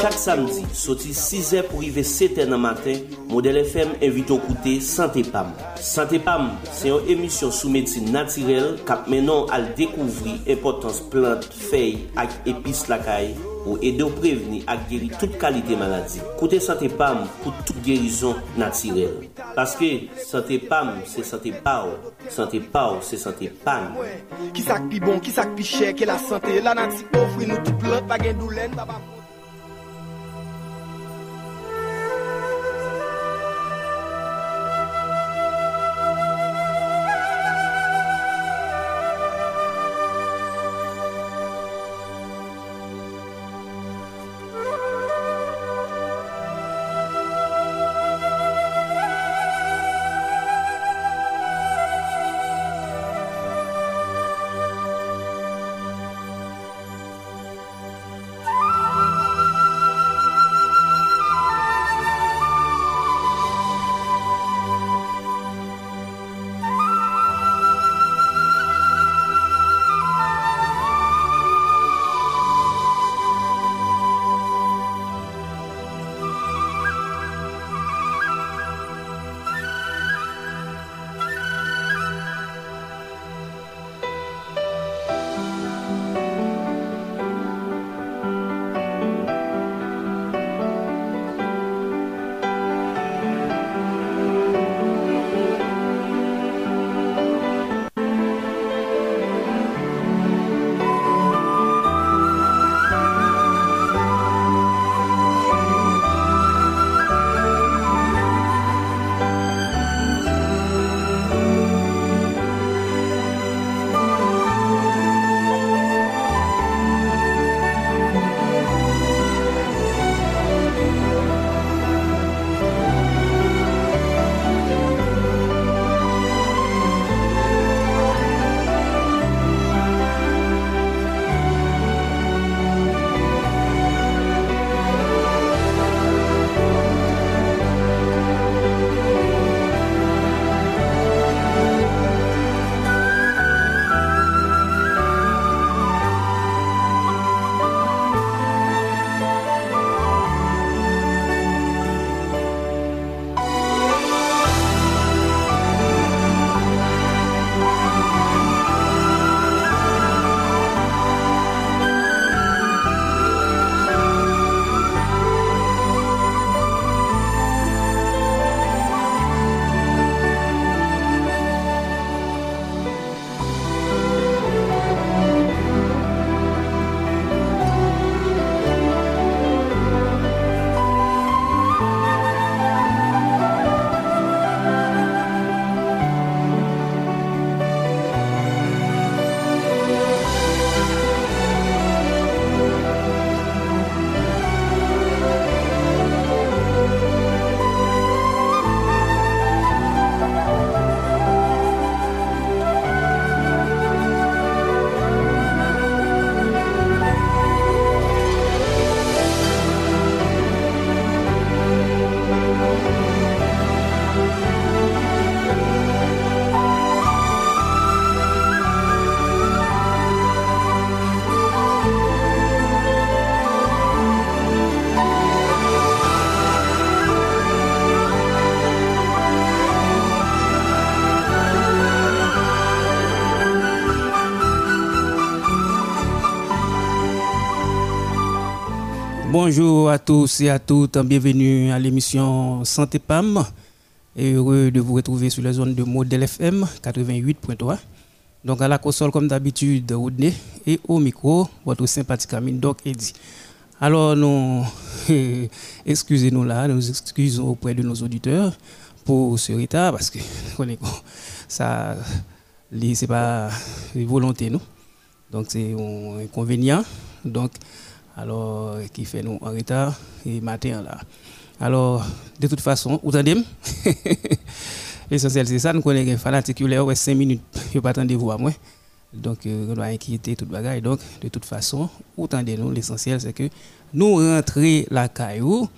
Chak samdi, soti 6e pou rive 7e nan matin, Model FM evite ou koute Santé Pam. Santé Pam, se yon emisyon sou medsin natirel kap menon al dekouvri impotans plant, fey ak epis lakay pour aider à prévenir et guérir toute qualité maladie. Côté Santé Pam pour guérison naturelle. Parce que Santé Pam, c'est Santé Pau. Santé Pau, c'est Santé Pam. Sak pi bon, ki sak pi chè, ke la sante La nati ofri nou tout plant, pa gen doulen, baba Bonjour à tous et à toutes, bienvenue à l'émission Santé PAM. Heureux de vous retrouver sur la zone de Modèle FM 88.3. Donc à la console comme d'habitude, Rodney et au micro, votre sympathique ami Doc Eddy. Alors nous, excusez-nous là, nous excusons auprès de nos auditeurs pour ce retard parce que ça, c'est pas volonté nous. Donc c'est un inconvénient. Donc alors qui fait nous en retard et matin là. Alors de toute façon, vous L'essentiel c'est ça, nous connaissons les fanatiques qui ont 5 minutes, ils pas attendre vous à moi. Donc euh, on doit inquiéter toute bagaille. Donc de toute façon, l'essentiel c'est que nous rentrons la caillou.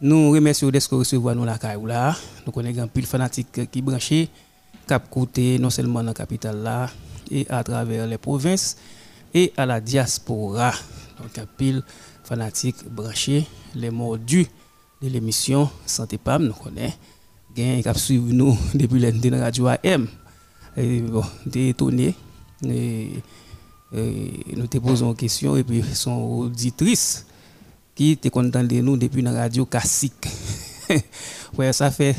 Nous remercions de recevoir nous la caillou là. Nous connaissons un pile fanatique qui branché cap côté non seulement dans la capitale là et à travers les provinces et à la diaspora. Donc, un pile fanatique branché, les mordus de l'émission Santé PAM, nous connaissons. Qui suivre nous depuis la radio AM. Et bon. Et, nous te posons une question et puis son auditrice qui était contente de nous depuis la radio classique. ouais, ça fait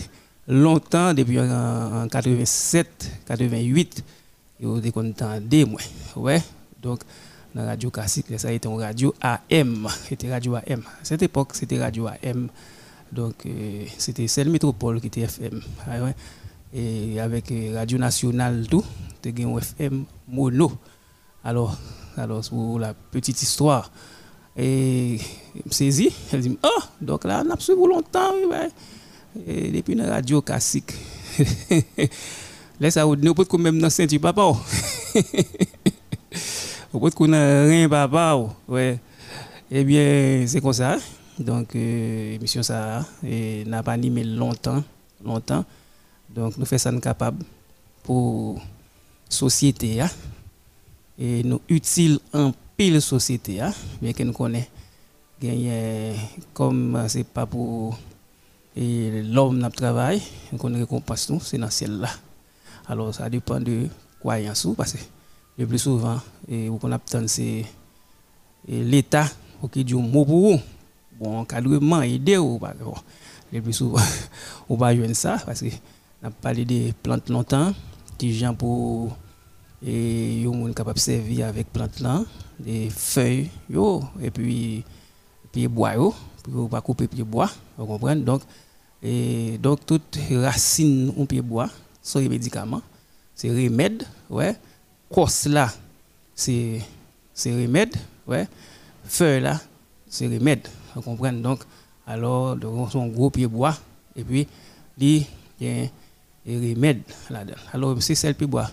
longtemps, depuis en, 87, 88, ils de moi. Ouais, donc, la radio classique, ça été une radio AM. C'était radio AM. Cette époque, c'était radio AM. Donc, euh, c'était celle métropole qui était FM. Ah. Et avec euh, Radio Nationale, tout, c'était FM mono. Alors, alors, pour la petite histoire, et me saisit, elle dit, oh, donc là, on a suivi longtemps, et depuis la radio classique. Laisse ça, on peut quand même dans Saint-Denis, On peut qu'on a rien, papa. Ouais. Eh bien, c'est comme ça. Donc, l'émission, euh, ça n'a pas animé longtemps. longtemps. Donc, nous faisons ça capable pour la société. Hein. Et nous utile en pile société, hein, bien que nous connaissons, comme c'est pas pour l'homme qui travaille, nous connaissons récompense, c'est dans celle-là. Alors ça dépend de croyance, parce que le plus souvent, et vous c'est l'État qui dit un mot pour vous. Bon, encadrement, aider ou. Le plus souvent, on va jouer ça, parce que on a parlé des plantes longtemps, qui gens pour et yo capable servir avec plantes là des feuilles yo et puis puis bois yo pour pas couper pied bois vous comprenez? Donc et donc toute racine on pied bois sont des médicaments c'est remède ouais crosse là c'est remède ouais feuille là c'est remède vous comprenez? Donc alors son gros pied bois et puis il y a un remède là-dedans alors c'est celle pied bois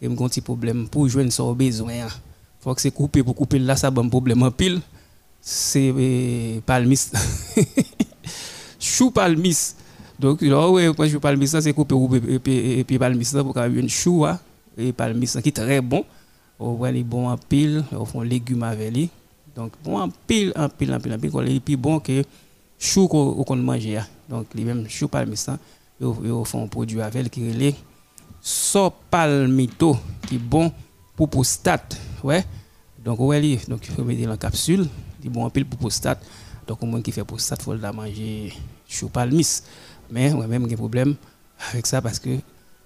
et un petit problème pour jouer son besoin. Il hein. faut que c'est coupé pour couper là, ça a un problème en pile. C'est euh, palmis. Chou palmis. Donc, là, ouais, quand je palmis, c'est coupé et puis palmis pour avoir une chou hein. Et palmis qui est très bon. On voit les bons en pile, on fait légumes avec lui. Donc, bon en pile, en pile, en pile, en pile, il est plus bon que chou qu'on mange. Hein. Donc, les mêmes chou palmis, ils font un produit avec qui est sopalmito qui est bon pour prostate ouais donc ouais donc il faut mettre dans la capsule qui bon en pile pour prostate donc au moins qui fait prostate faut la manger chou palmis mais ouais même un problème avec ça parce que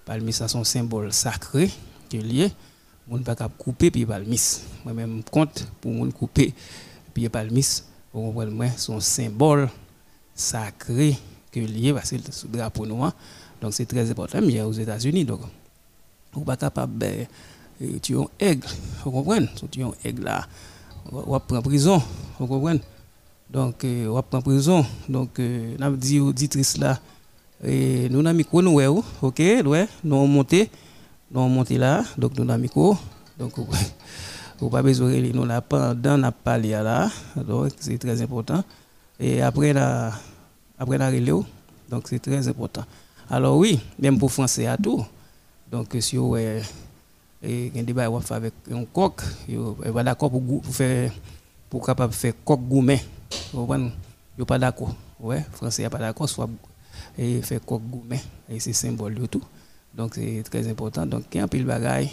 palmis ça son symbole sacré qui est lié. On ne pas couper puis palmis. Moi même compte pour mon couper puis palmis vous comprenez son symbole sacré que lié parce que le drapeau noir. Donc c'est très important, mais aux États-Unis, donc on pas capable de euh, tuer un aigle, vous comprenez? Si un aigle là, on va prendre prison, vous comprenez? Donc euh, on va prendre prison. Donc euh, on dit aux auditrices là, et nous avons micro nous, ok, ouais, nous monté, nous monté là, donc nous avons micro, donc vous pas besoin de nous là pendant la parlé là, donc c'est très important. Et après la, après la relais, donc c'est très important. Alors oui, même pour français à tout. Donc si vous avez un débat avec un coq, vous êtes d'accord pour, faire pour capable faire coq gourmet. Vous pas d'accord. Ouais, français pas d'accord et faire coq gourmet et c'est symbole de tout. Donc c'est très important. Donc il y a un pile bagaille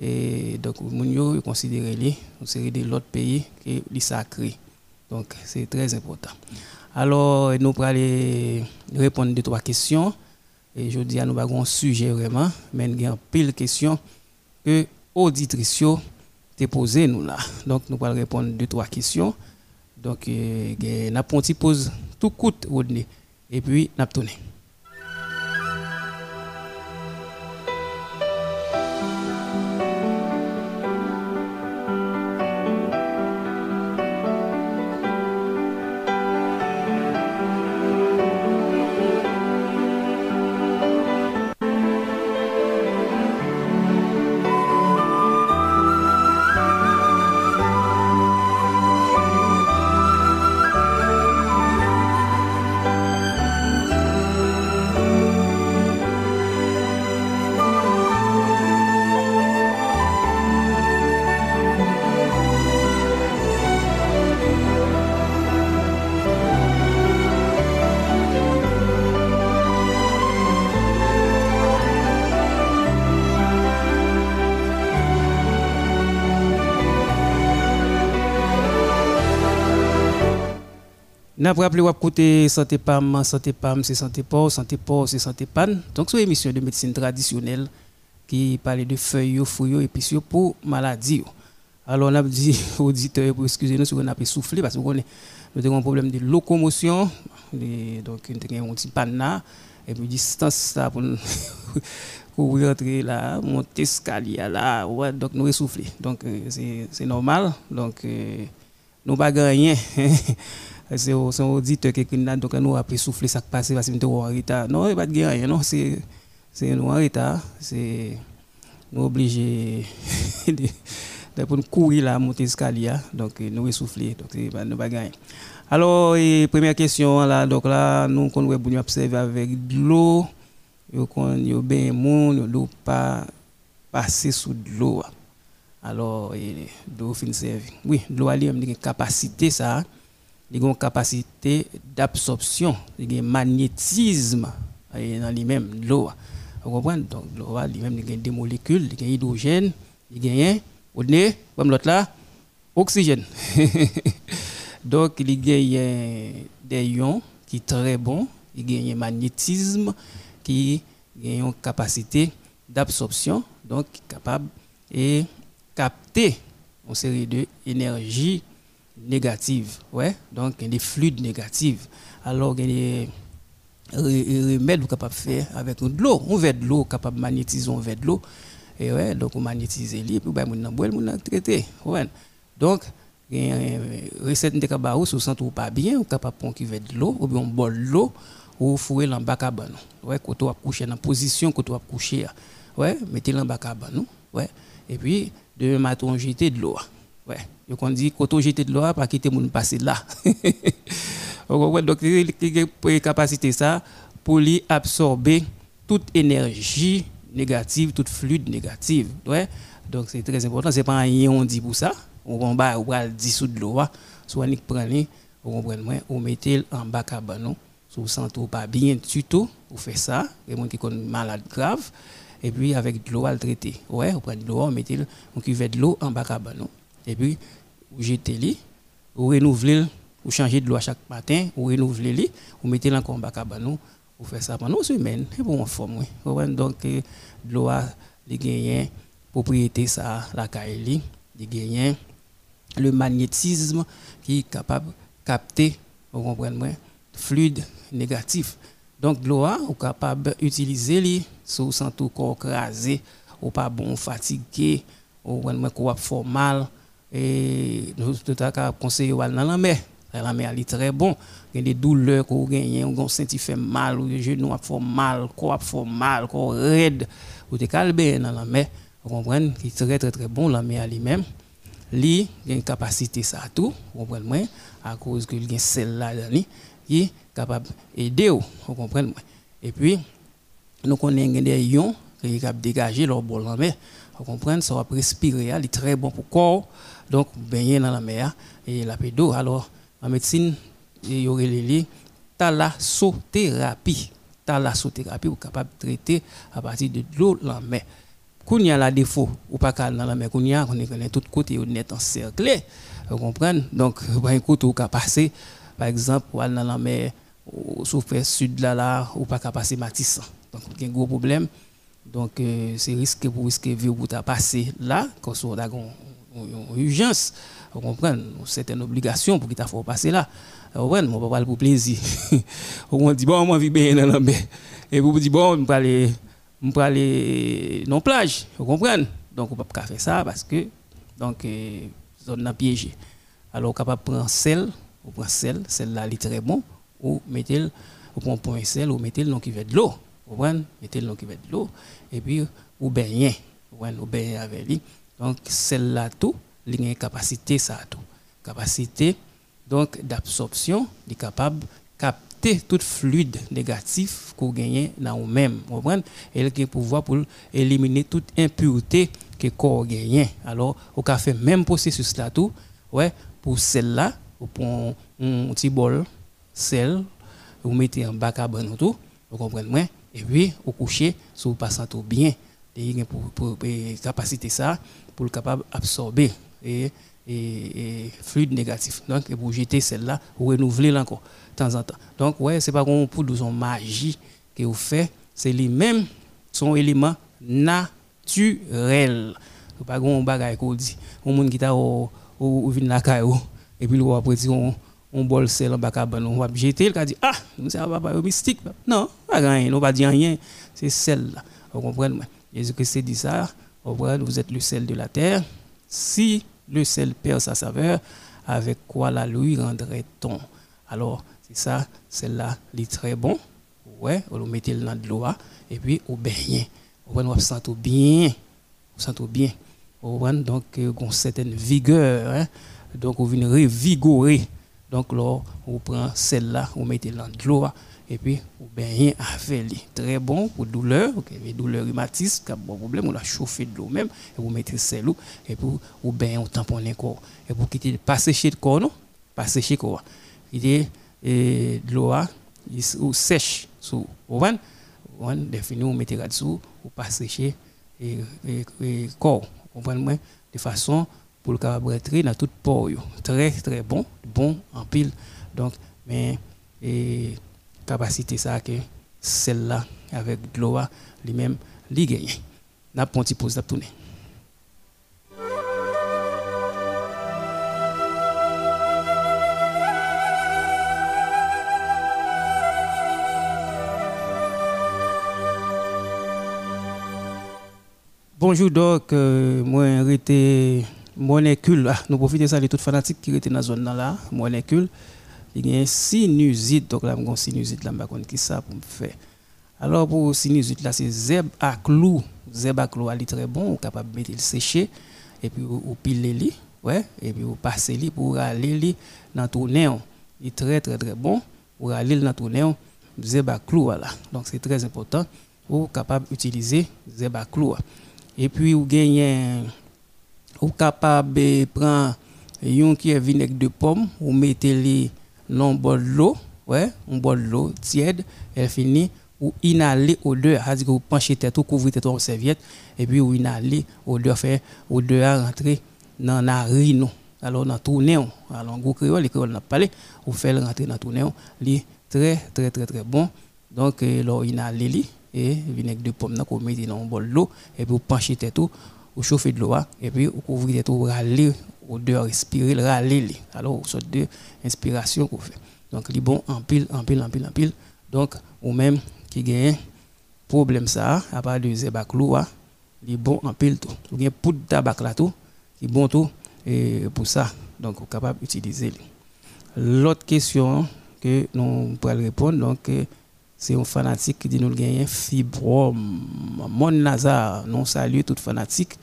et donc moun considérer les une série de l'autre pays qui est sacré. Donc c'est très important. Alors nous allons répondre à deux trois questions. Et je dis à nous avons un sujet vraiment, mais il y a pile de questions que auditrice t'ai posé nous là. Donc nous allons répondre deux trois questions. Donc euh, n'a pose tout coûte et puis n'a. N'a pas rappelé côté santé PAM, santé PAM c'est santé port, santé port c'est santé pan. Donc c'est une émission de médecine traditionnelle qui parle de feuilles, fruits et pour maladies. Alors on a dit aux auditeurs excusez-nous si on a pu souffler parce que nous avons un problème de locomotion donc on a un petit panne et puis distance pour pour rentrer là, monter escalier là, ouais, donc nous essouffler. Donc euh, c'est normal. Donc euh, nous pas rien. c'est un auditeur qui est donc nous après souffler ça passe parce que nous en retard. Non, il pas de rien, non, c'est nous en retard, c'est nous obligés de pour courir là monter escalier donc euh, nous essouffler donc nous pas gagner. Alors première question là donc là nous qu'on va observer avec de l'eau yo kon yo ben moun yo pas passer sous de l'eau alors l'eau fin servi. Oui l'eau a une capacité ça il a une capacité d'absorption il a un magnétisme dans lui-même l'eau. Vous comprenez? Donc l'eau lui-même il a des molécules il a hydrogène il a au nez comme l'autre là oxygène. Donc il y a des ions qui sont très bons il y a un magnétisme qui a une capacité d'absorption, donc capable de capter une série d'énergie négative. Ouais? Donc, il y a des fluides négatifs. Alors, il y a des remèdes capable de faire avec de l'eau. On veut de l'eau, capable de magnétiser, on veut de l'eau. Et ouais, donc on magnétise l'eau, puis ben, on boire, on traiter. Ouais. Donc, recette de cabarou, si vous sentez pas bien, on capable de de l'eau, ou bien on de l'eau ou fouer dans bac à ouais quand on coucher dans position quand on coucher ouais mettez dans bac à ouais et puis de matin jeter de l'eau ouais. Je qu'on dit quand on jeter de l'eau pas quitter mon passer là. Donc il capacité ça pour lui absorber toute énergie négative toute fluide négative. Ouais. Donc c'est très important. C'est pas un on dit pour ça. On va on va dissoudre l'eau soit ni prendre vous comprenez ou mettez en bac à si vous pas bien du tout, vous faites ça. A des gens qui sont malades graves. Et puis, avec de l'eau à le traiter. Ouais, vous prenez de l'eau, vous mettez un cuvette de l'eau en bas à Et puis, vous jetez le vous renouvelez, vous changez de l'eau chaque matin, vous renouvelez le vous mettez encore en bas à vous faites ça pendant une semaine. C'est bon en forme. Donc, euh, de l'eau a des propriété ça, la caille, il le magnétisme qui est capable de capter, vous comprenez, fluide négatif. Donc, l'eau, on est capable d'utiliser les sous sans tout corps crasé, ou pas bon fatigué, ou pas fort mal. Et nous, tout à conseiller dans la mer. La mer est très bon. Il y a des douleurs qu'on gagne, on senti fait mal, ou les genoux font mal, corps fait mal, corps raide. Ou te calme dans la mer. Vous comprenez? Qui est très très très bon, la mer lui-même. Lui, il a une capacité ça tout, vous comprenez? À cause qu'il y a celle-là qui est capable d'aider, vous comprenez? Et puis, nous connaissons des ions qui sont dégager leur bol en mer. Vous comprenez? Ça va respirer, c'est très bon pour corps. Donc, baigner dans la mer et la d'eau. Alors, en médecine, il y aurait les thalassothérapie. Thalassothérapie, vous capable de traiter à partir de l'eau dans la mer. Quand il y a la défaut, ou pas dans la mer, il y a, on est tout côté, on est encerclé. Vous comprenez? Donc, un côté, peut passer par exemple, pour aller dans la mer, souffre sud là, là, ou pas passer Matisse. Donc, il y a un gros problème. Donc, euh, c'est risque pour risquer de vous passer là, quand on a urgence. Vous comprenez C'est une obligation pour qu'il faut passer là. Vous comprenez Mon papa pour plaisir. on dit, je bien dans. Et vous dites, bon, vais dans plage. Vous comprenez? Donc, on ne pas faire ça parce que, donc, euh, zone piégé. Alors, on est capable de prendre sel vous prenez sel, celle-là est très ou mettez point sel, ou mettez le nom qui de l'eau. Vous prenez, mettez le nom qui de l'eau, et puis baignez, vous vous baignez avec lui. Donc celle-là tout, il a une capacité ça tout. Capacité donc d'absorption, il est capable de capter tout fluide négatif qu'on gagne dans vous-même. Vous comprenez? Il a le pouvoir pour éliminer toute impureté que le corps gagne. Alors, on peut faire même processus là tout, ouais, pour celle-là, vous prenez un petit bol, sel, vous mettez en bac à bon tout, vous comprenez? Et puis, vous couchez, si vous passez tout bien, pour, pour, capacité ça, pour le capable d'absorber et et, fluide négatif. Donc, pour jeter celle-là, renouveler encore de temps en temps. Donc, ouais, c'est pas qu'on pour son magie que vous faites, c'est les mêmes, son élément naturel. Pas qu'on bagaille qu'on dit. On monde qui t'a au vin la caillou et puis après on on bol sel en bas on va jeter il dit ah c'est pas mystique non pas rien on va dire rien c'est sel là vous comprenez Jésus-Christ dit ça vous êtes le sel de la terre si le sel perd sa saveur, avec quoi la lui rendrait-on? Alors, c'est ça, celle-là, il est très bon. Ouais, on le mettez dans de l'eau, et puis on baigne. On sent bien? On sent bien? On donc euh, une certaine vigueur. Hein? Donc, on vient revigorer. Donc, là, on prend celle-là, on mettez dans de l'eau et puis ou bien avec lui. Très bon pour douleur, les douleurs rhumatismes, pas bon problème, on la chauffer de l'eau même, et vous mettez celle et puis ou bien on tamponne le corps. Et pour quitter, pas sécher le corps, non? Pas sécher le corps. Il et de l'eau, ou sèche, sous, voyez? On définit, on mettez là-dessous, ou pas sécher et, corps. Vous comprenez? De façon pour le carburétrer dans toute port. Très, très bon, bon en pile. Donc, mais, et, capacité ça que celle-là avec de l'eau lui-même lui gagne. N'a pas petit pause tourner. Bonjour donc, euh, moi molécule, ah, nous profitons ça de toutes fanatiques qui étaient dans la zone là, molécule il y a un sinusite, donc là, j'ai sinusite, là, je ne sais ça pour me faire. Alors, pour sinusite, là, c'est zeb à clou. Zeb à clou, est très bon, on est capable de mettre le sécher, et puis vous pilez le ouais, et puis vous passez le pour aller dans ton néon. Il est très, très, très bon pour aller dans ton néon, zeb à clou, voilà. Donc, c'est très important pour capable d'utiliser zeb à clou. Et puis, vous gagnez, vous capable de prendre un qui vinaigre de pomme, vous mettez les l'on boit l'eau, ouais, on boit l'eau tiède, elle finit ou inhaler odeur, c'est-à-dire que vous penchez tête ou couvrez tête en serviette et puis vous inhaler odeur fait odeur rentrer dans la narine alors dans tout néon alors gros créole les créoles n'a parlé vous faites rentrer dans tout néon li très très très très bon. Donc euh, là inhaler li et vinaigre de pomme vous mettez dans un bol d'eau et puis vous penchez tête ou vous chauffez de l'eau et puis vous couvrez tête ou râler odeur respirer râler alors sorte de inspiration qu'on fait. Donc il bon en pile en pile en pile en pile. Donc ou même qui gagne problème ça à part de zébaclou il bon en pile tout. Ou bien poudre tabac là tout qui bon tout et pour ça. Donc on capable d'utiliser l'autre question que nous pourrons répondre donc c'est un fanatique qui dit nous gagner fibrome. Mon Nazar non salue tout fanatique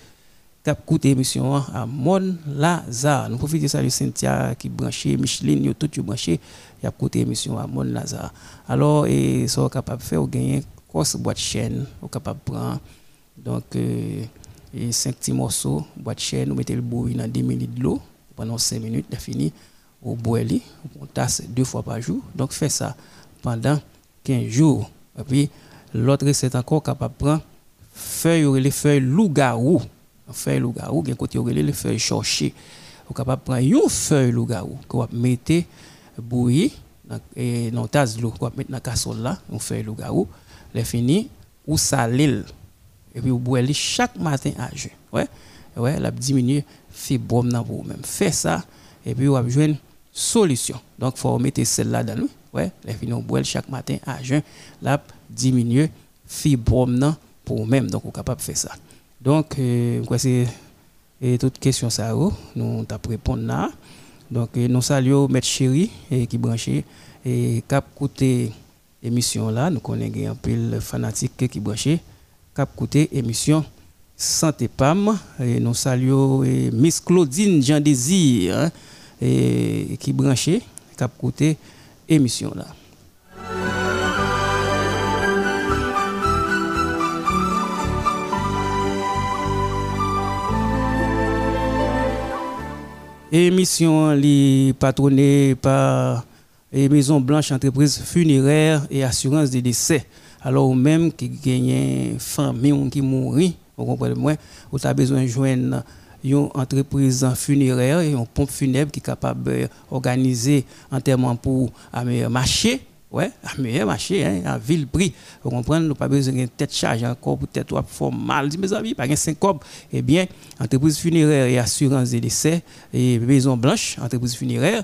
cap coûté émission à Mon Lazare. Nous profitons de ça de Cynthia qui branché, Micheline, yo tout branché, y a coûté émission à Mon Lazare. Alors et ça capable faire gagner grosse boîte chaîne, on capable prendre donc euh, et 5 petits morceaux boîte chaîne, vous mettez le bouillie dans 10 minutes de l'eau pendant 5 minutes, c'est fini. Au boili, on tasse deux fois par jour. Donc fait ça pendant 15 jours. Et puis l'autre recette encore capable prendre feuille les feuilles loup-garou feuille loup-garou, il côté les feuilles chercher. Vous capable prendre une feuille loup-garou que vous mettez bouillie et dans tasse d'eau, vous mettre dans casserole là, une feuille loup-garou, les fini ou saler et puis vous boire chaque matin à jeun. Ouais. Ouais, la diminuer fibrome dans vous même. Faites ça et puis vous avez une solution. Donc faut mettre celle-là dans nous. Ouais, les fini vous boire chaque matin à jeun, la diminuer fibrome pour vous même. Donc vous capable de faire ça. Donc, euh, c'est et toute question ça nous t'a répondre là. Donc euh, nous saluons Maître Chéri et qui branché et cap côté émission là, nous connaissons un peu fanatique qui branché cap côté émission Santé Pam et nous saluons Miss Claudine Jean Désir et qui branché cap côté émission là. Émission li patronnée par la Maison Blanche Entreprise Funéraire et Assurance des Décès. Alors, même qui gagne famille qui mourit, vous comprenez moi, vous avez besoin de joindre une entreprise funéraire et une pompe funèbre qui est capable d'organiser enterrement pour un meilleur marché Ouais, meilleur marché, hein, à vil prix. Vous comprenez, nous pas besoin de tête charge encore pour tête ou mal. Dit mes amis, pas de 5 cobs. Eh bien, entreprise funéraire et assurance des décès et Maison Blanche, entreprise funéraire,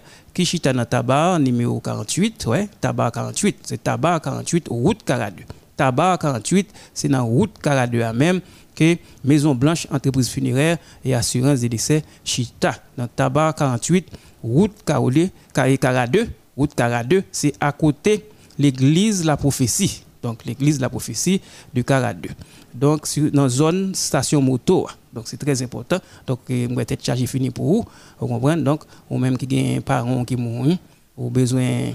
dans tabac numéro 48, ouais, tabac 48, c'est tabac 48, route 42. Tabac 48, c'est dans route 42 à même que Maison Blanche, entreprise funéraire et assurance des décès, chita dans tabac 48, route 42, 42 route 42, c'est à côté l'église La Prophétie. Donc l'église La Prophétie de 42. Donc sur, dans zone station moto. Donc c'est très important. Donc je vais être chargé fini pour vous. Vous comprenez? Donc ou même qui a un parent qui mourent, ou besoin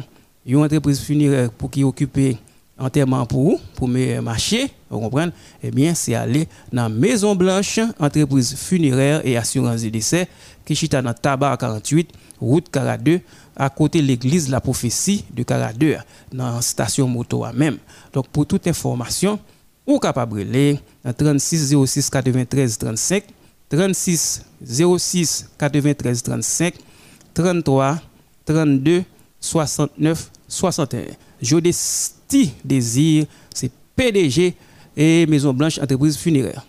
d'une entreprise funéraire pour qui occuper enterrement pour vous, pour me marcher, vous comprenez? Eh bien, c'est aller dans Maison Blanche, entreprise funéraire et assurance de décès, qui est dans Tabac 48, route 42, à côté de l'église La Prophétie de Caradeur, dans la station moto même. Donc, pour toute information, ou capable de dans 36 06 93 35, 36 06 93 35, 33 32 69 61. Jodesti Désir, c'est PDG et Maison Blanche Entreprise Funéraire.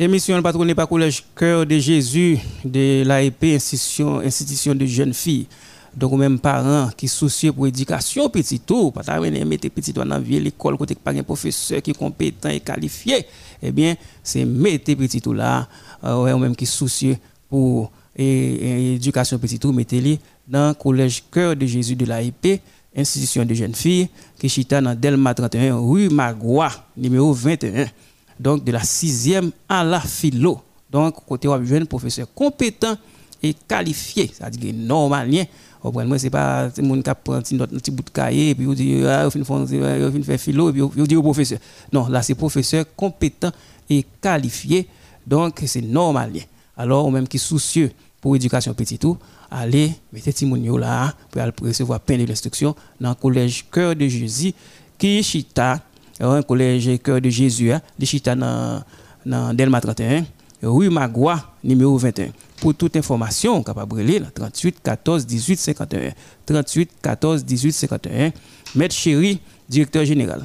Émission patronnée par Collège Cœur de Jésus de l'AEP, institution, institution de jeunes filles. Donc, même parents qui soucieux pour l'éducation petit tout, pas mettre petit dans la vieille école, côté pas un professeur qui est compétent et qualifié, eh bien, c'est mettre petit tout là, euh, même qui soucieux pour l'éducation petit tout, mettez-les dans le Collège Cœur de Jésus de l'AEP, institution de jeunes filles, qui est dans Delma 31, rue Magua, numéro 21 donc de la sixième à la philo. Donc, côté un jeune professeur compétent et qualifié, c'est-à-dire normalien. Moi, c'est pas le monde qui prend un petit bout de cahier puis il dit, ah, il faire philo et puis il dit au professeur. Non, là, c'est professeur compétent et qualifié. Donc, c'est normalien. Alors, même qui soucieux pour l'éducation petit tout, allez, mettez Timonio là pour recevoir plein d'instructions dans le collège Cœur de Jésus qui est chita un collège Cœur de Jésus, hein, de Chita dans, dans Delma 31, rue Magua, numéro 21. Pour toute information, capable de 38 14 18 51. 38 14 18 51. Maître Chéri, directeur général.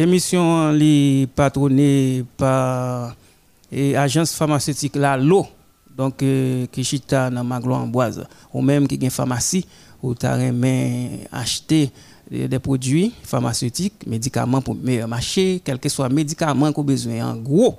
Émission est patronnée par l'agence pharmaceutique La Lo, donc euh, qui chita dans Maglo Amboise, ou même qui a une pharmacie où tu acheter des produits pharmaceutiques, médicaments pour meilleur marché, quel que soit médicament qu'on a besoin en gros.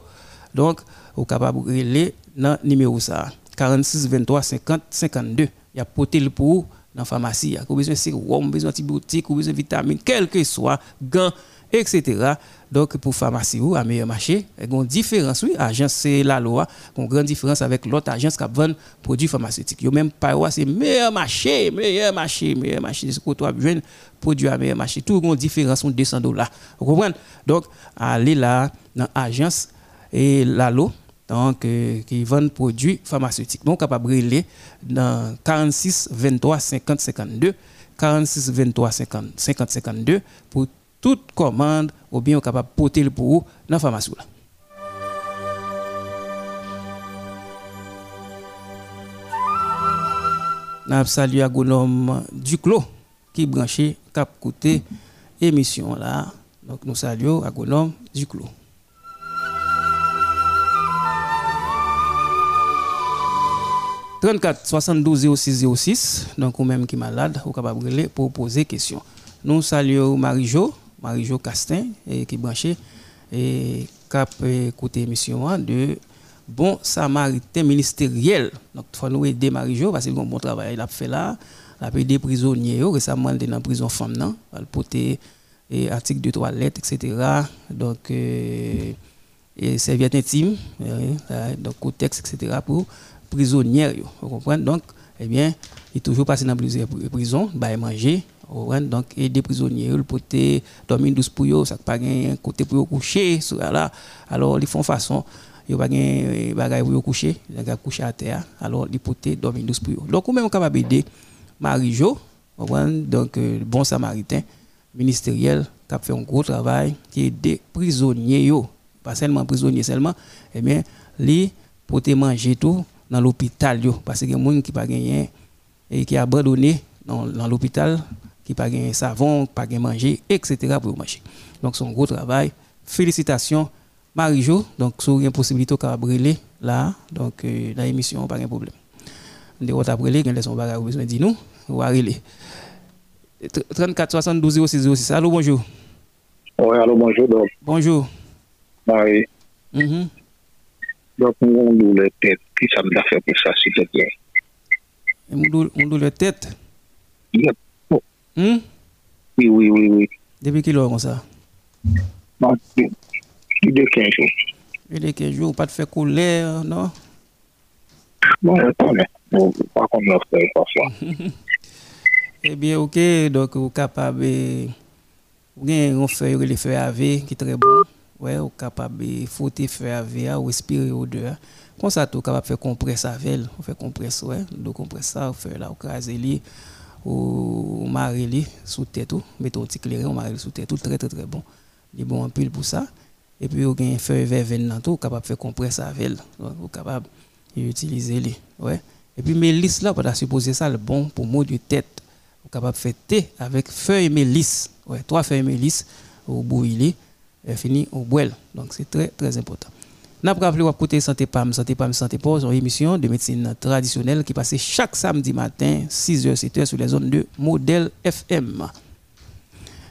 Donc, vous capable de dans le numéro ça, 46 23 50 52. Il y a potel pour dans la pharmacie, il y a besoin de sérum, besoin d'antibiotiques, besoin de vitamines, quel que soit, gants, etc. Donc, pour pharmacie ou à meilleur marché, il y a une différence, oui, agence c'est la loi, une grande différence avec l'autre agence qui vend produits pharmaceutiques. Yo même pas c'est meilleur marché, meilleur marché, meilleur marché. C'est quoi toi besoin produit à meilleur marché. Tout une différence de 200 dollars. Vous comprenez? Donc, aller là dans l'agence et la loi donc euh, qui vendent produits pharmaceutiques. Donc capable de dans 46 23 50 52 46 23 50 50 52 pour toute commande ou bien capable de porter pour vous dans la pharmacie. Nous saluons agronome Duclos qui branché cap côté émission nous saluons agronome Duclos. 34 72 06 06, donc ou même qui est malade, ou capable de pour poser question. Nous saluons Marie-Jo, Marie-Jo Castin, et qui est branché et cap écouter émission de bon samaritain ministériel. Donc, il faut nous aider Marie-Jo parce que bon travail il a fait là. Il a des prisonniers récemment dans la prison femme, a porté et articles de toilette, etc. Donc, euh, et serviettes intimes, euh, donc cotex, etc. pour prisonniers. Vous comprenez? Donc, eh bien, il est toujours passé dans plusieurs prisons, bah, manger, donc, et des prisonniers, le poté, dormir douce pour eux, ça pas un côté pour coucher, là. Alors, ils font façon, ils pas un bagage pour coucher, ils coucher à terre, alors ils poté dormir douce pour eux. Donc, ou même capable d'aider Marie-Jo, donc, euh, bon samaritain, ministériel, qui a fait un gros travail, qui est des prisonniers, pas seulement prisonniers seulement, eh bien, les manger tout dans l'hôpital, parce que y a des gens qui pas et qui abandonné dans, dans l'hôpital, qui pas gagné savon, pas gagné manger, etc. pour manger. Donc, c'est un gros travail. Félicitations, Marie-Jo. Donc, si vous avez une possibilité de brûler là, donc, euh, dans l'émission, pas de problème. De votre brûler, vous avez besoin de nous, ou à 34 72 06 06. Allô, bonjour. Oui, allô, bonjour. Donc. Bonjour. Oui. Mm -hmm. Donc, on tête. Qui ça me fait pour ça, s'il te plaît? On tête? Yep. Hmm? Oui, oui, oui, oui. Depuis quelle heure comme ça? Plus de 15 jours. Plus de 15 jours, pas de faire colère, non? Bon, pas comme on fait parfois. Eh bien, ok, donc vous êtes capable, vous avez un feuille, le feu AV qui est très bon. Ouais, vous êtes capable de frotter feu AV, ou respirer odeur. Comme ça, vous êtes capable de faire compresse avec, vous fait compresse, ouais, donc compresse ça, vous faites là, vous crasez li, ou marrer sous tête, mettez un petit clairin, marrer sous tête, tout très très très bon. Il est bon en pile pour ça. Et puis, vous avez un feuille vert dans tout, capable de faire compresse avec, donc vous capable d'utiliser les, ouais. Et puis, mélisse là, pour supposer ça, le bon pour mot de tête vous capable de faire thé avec feuilles mélisse. Ouais, trois feuilles mélisse au bouilli et fini au boil. Donc c'est très très important. N'a pas rappelé côté santé PAM, santé PAM, santé pause, une émission de médecine traditionnelle qui passe chaque samedi matin 6h 7h sur les zones de modèle FM.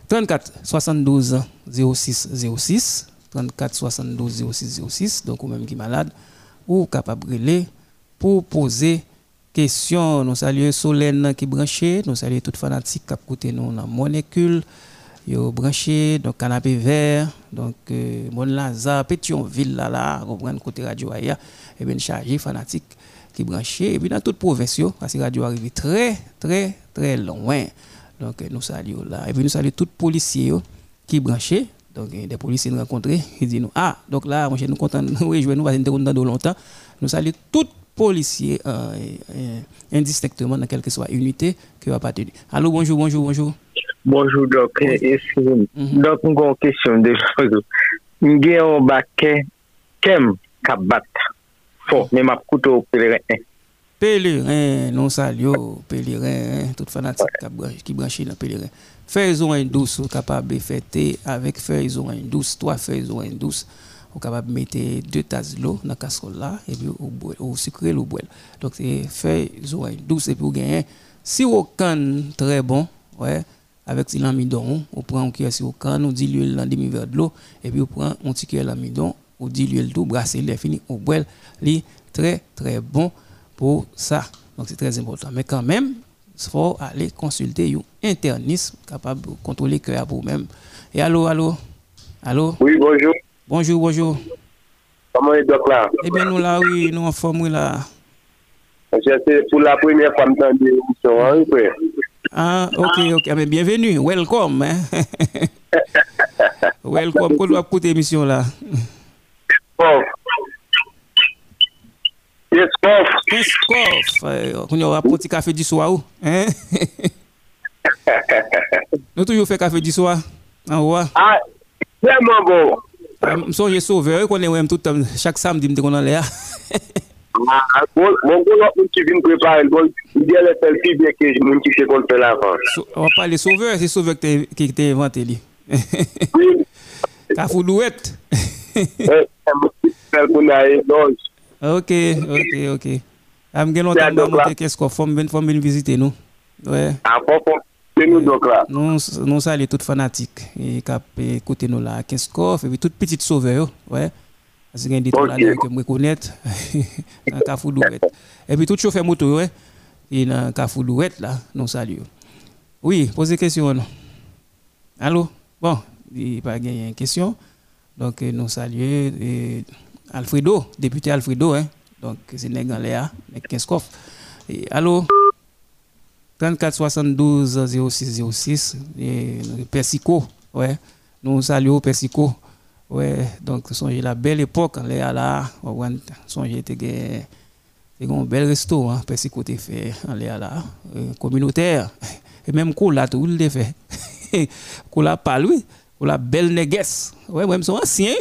34 72 06 06 34 72 06 06 donc ou même qui malade ou capable de pour poser question, nous saluons Solène qui branché, nous saluons toutes fanatique qui côté nous dans molécule, yo branché donc canapé vert, donc euh, Mon Lazare, Pétionville là là, comprendre côté radio aya, et bien chargé fanatique qui branché et puis dans toute province parce que radio arrive très très très loin. Donc nous saluons là et puis nous saluons tous les policiers qui branché donc des policiers nous rencontrés, ils disent nous ah donc là moi je nous content je vais nous passer de longtemps. Nous saluons toutes policiers euh, indistinctement dans quelle que soit unité pas tenir. Allô, bonjour, bonjour, bonjour. Bonjour, donc, excusez-moi. Donc, une question de Nous avons un baquet kem kabat. Fort, mais ma couteau pèlerin. Pèlerin, non salio, pèlerin, tout fanatique qui branche dans pèlerin. Faisons un douce, capable de fêter avec faisons un douce, trois faisons un douce on est capable de mettre deux tasses d'eau dans la casserole là et puis au sucré l'eau boire. Donc c'est fait douce et puis vous gagnez si au can très bon ouais avec l'amidon on prend un cuillère au can on dilue dans demi verre de l'eau et puis on prend un petit cuillère l'amidon on dilue le tout brasser les fini on boit li très très bon pour ça. Donc c'est très important mais quand même il faut aller consulter un interniste capable de contrôler le cœur pour vous-même. Et allô, allô, allô? Oui, bonjour. Bonjour, bonjour. Comment est donc là? Eh bien, nous là, oui, nous en forme, là. C'est pour la première fois que je l'émission, hein. Ah, ok, ok. Mais bienvenue, welcome. Hein? welcome, qu'on doit écouter l'émission là. Prof. Yes, prof. On a un petit café du soir, hein? nous toujours fait café du soir. En haut. Ah, vraiment bon. Je suis sauveur, qu'on est tout chaque samedi, je suis Mwen kon lop moun ki vin prepare l gol, mwen di alè fel pi bè ke moun ki se kon fè la van. Wap pale souveur, se souveur ki te inventè li. Kafou douet. Mwen kon a e loj. Ok, ok, ok. Ah, Am gen lontan mwen mwen te kesko, fòm bin vizite nou. A fòm fòm. Nou sa li tout fanatik E kap kote nou la Kenskov E bi tout petit sove yo Ouè ouais. Parce qu'il y a des trucs que je connais, dans Carrefour Douette. Et puis tout chauffeur moto, ouais, et dans Carrefour Douette là, nous saluons. Oui, posez question. Allô? Bon, il n'y a pas une question. Donc, nous saluons Alfredo, député Alfredo, hein. Donc, c'est Négan Léa, Et, allô? 34 72 06 06, et Persico, ouais. Nous saluons Persico. Ouais, donc songez la belle époque, Léa là, songez était un bel resto, hein, Persico t'es fait, Léa là, euh, communautaire. Et même Kola, tout le fait. Kola pas lui, Kola belle négresse. Ouais, moi, je suis ancien.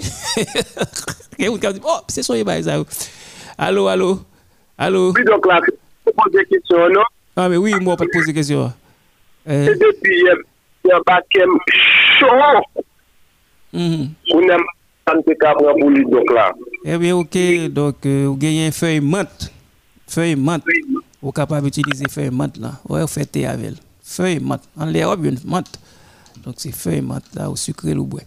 oh, c'est son ça. Allô, allô, allô. Oui, donc là, je pose des questions, non? Ah, mais oui, moi, pas te poser des questions. Euh... C'est depuis, il y a un baquet chaud. On aime santé cabra pour lui, donc là. Eh bien, ok, donc, euh, vous gagnez une feuille menthe. Feuille menthe. Vous êtes capable d'utiliser feuille menthe là. Ouais, vous faites avec Feuille menthe. En l'air, une menthe. Donc, c'est feuille menthe là, au sucre ou bois.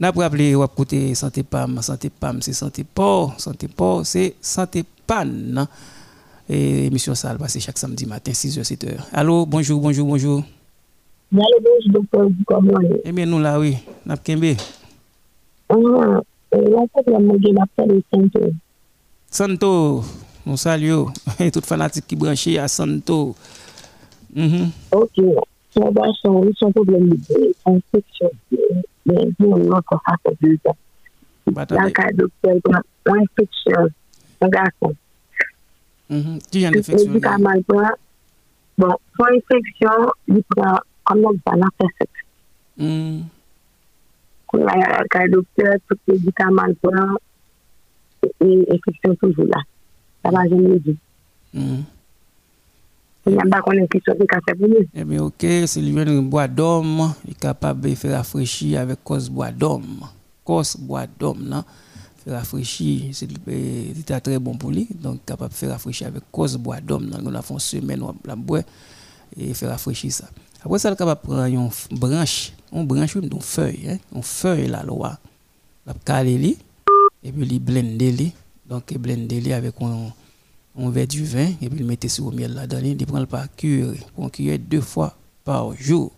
N'a pas appelé ou côté santé pam, santé pam, c'est santé port, santé port, c'est santé pan. Et émission ça va passer chaque samedi matin 6h 7h. Allô, bonjour, bonjour, bonjour. Mwen le bej doktor di komyon. Ebyen nou la we, nap kenbe? Anwa, yon kote yon mwen gen apte le Santo. Santo, nou sal yo. Tout fanatik ki branche a Santo. Mm-hmm. Ok, son basyon, yon son problem li de, son seksyon mm-hmm. de, yon yon kon fase de yon. Yon ka doktor, yon seksyon, yon gason. Ti yon infeksyon? Medikaman, bon, son infeksyon, li pran fesek. Kou la yon ka doktor, pou medikaman pou, yon infeksyon toujou la. Sa va jen me di. Yon ba konen ki sote ka se pouni. Eh bien, ok, c'est lui un bois d'homme, il est capable de faire rafraîchir avec cause bois d'homme. Cause bois d'homme, non? Faire rafraîchir, c'est très bon pour lui, donc capable de faire rafraîchir avec cause bois d'homme. On a fait une semaine, on la bois et faire rafraîchir ça. Après ça, il est capable de prendre une branche, une branche, une feuille, hein? une feuille là, loi. La caler et puis il blender, donc il blender avec un on verre du vin et puis le mettre sur le miel là-dedans, il prend le par cure pour cuire deux fois par jour.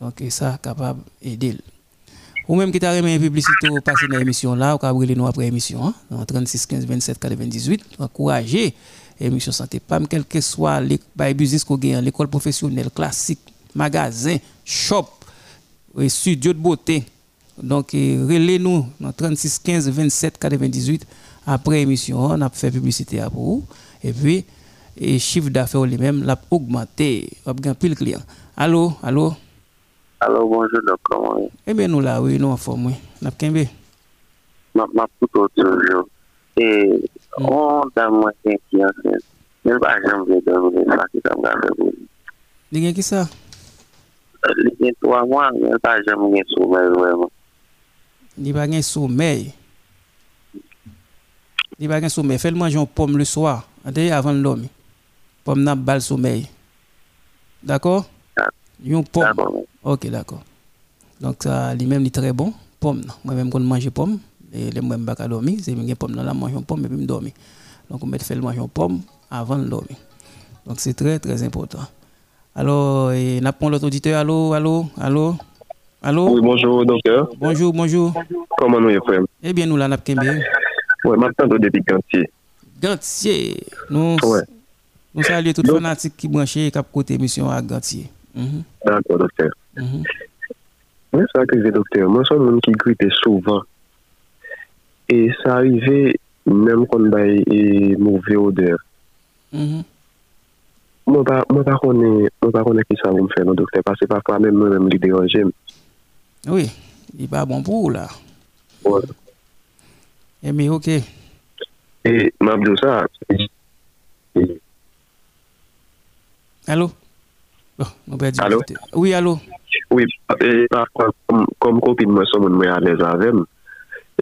Donc ça capable d'aider. Ou même qui t'a remis une publicité au passé dans l'émission là, ou qu'a brûlé nous après l'émission, hein, dans 36 15 27 98, encourager l'émission santé PAM, quel que soit les business qu'on gagne, l'école professionnelle, classique, magasin, shop, et studio de beauté. Donc, relais-nous dans 36 15 27 98 après l'émission, on a fait publicité à vous. Et puis, le chiffre d'affaires lui-même l'a augmenté. On a pile client. Allô, allô? Allô, bonjour, docteur. Eh bien, nous là, oui, nous en forme, oui. N'a pas qu'un Ma ma plutôt toujours. Et on a moins qui en fait. Mais pas jamais dormir ça qui t'a gardé pour. Dis qui ça? Les trois mois, mais pas jamais sommeil vraiment. Il pas de sommeil. Il pas de sommeil. Fais-le manger une pomme le soir avant de dormir. Pomme n'a pas le sommeil. D'accord? Une pomme. Ok, d'accord. Donc, ça, lui-même, il est très bon. Pomme. Moi-même, quand je mange pomme, et les moi pas dormir, c'est une pomme dans la manger une pomme et puis me dormir. Donc, on met une pomme avant de dormir. Donc, c'est très, très important. Alors, on a l'autre auditeur. Allô, allô, allô, allô. Oui, bonjour, docteur. Bonjour, bonjour. Comment nous, frère Eh bien, nous, là, nous sommes Oui, maintenant, depuis Gantier. Gantier. Nous, ouais. nous saluons tous les fanatiques qui branchent cap côté mission à Gantier. Mm -hmm. D'accord, docteur. Mm -hmm. Oui, ça arrive, docteur. Moi, c'est un monde qui grippe souvent. Et ça arrive, même quand il y a une mauvaise odeur. Mm -hmm. Mwen pa, mwen pa konen, mwen pa konen ki sa voun fè nou dokte, pase pa kwa mèm mwen mèm li deranje mwen. Oui, li pa bon pou ou la. Ouè. E mi ok. E, mabdou sa. Alo? Oh, alo? Oui, alo? Oui, e, pa kwa, kom kopi mwen son mwen mwen alèz avèm,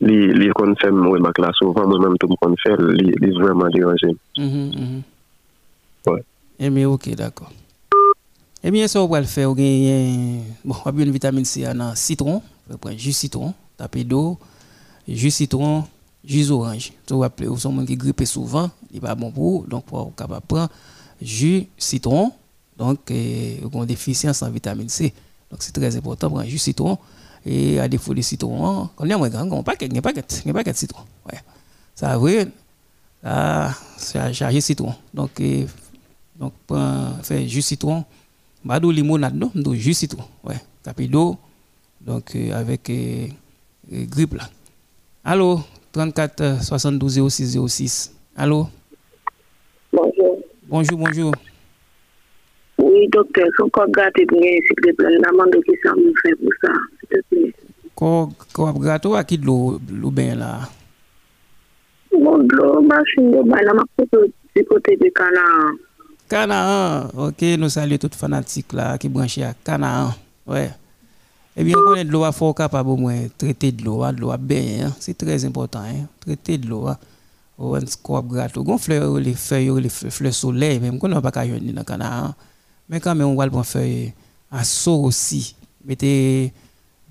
li, li kon fèm mwen mwen klas ouvan, mwen mèm tou mwen kon fèl, li, li vwèman deranje mwen. Mm-hmm, mm-hmm. Ouè. Ouais. Eh bien, ok, d'accord. Eh bien, ça, on va le faire? Bon, on a une vitamine C dans citron. On prendre jus citron, taper d'eau, jus citron, jus orange. Tu vas appeler, ou sont qui grippe souvent, il pas bon pour donc on capable prendre jus citron, donc on a une déficience en vitamine C. Donc c'est très important prendre jus citron Et à défaut de citron, on a on paquet, un paquet, un paquet de citron. Ouais. Ça vrai, ça, ça chargé citron. Donc, et, donc, faire jus citron, pas de limonade, non, do jus citron. Ouais. Tapis d'eau, donc euh, avec euh, euh, grippe là. Allô, 34 72 06 06. Allô? Bonjour. Bonjour, bonjour. Oui, docteur, son corps gâté pour gagner s'il te plaît. La demande qui me fait pour ça, s'il te plaît. Corps corps gâteau à qui de l'eau bien là? Mon de l'eau, machine de bain, là, ma photo du côté de Canaan. Ok, nous saluons tous les fanatiques là qui branchent à Canaan. Ouais. Eh bien, on connaît de l'eau à fort capable au moins traiter de l'eau, de l'eau bien, hein. c'est très important, hein. traiter de l'eau. Ou un scope gâteau, gon fleur les feuilles, les fleurs soleil, même qu'on n'a pas qu'à y dans Canaan. Mais quand même, on va le prendre feuille à saut aussi. Mettez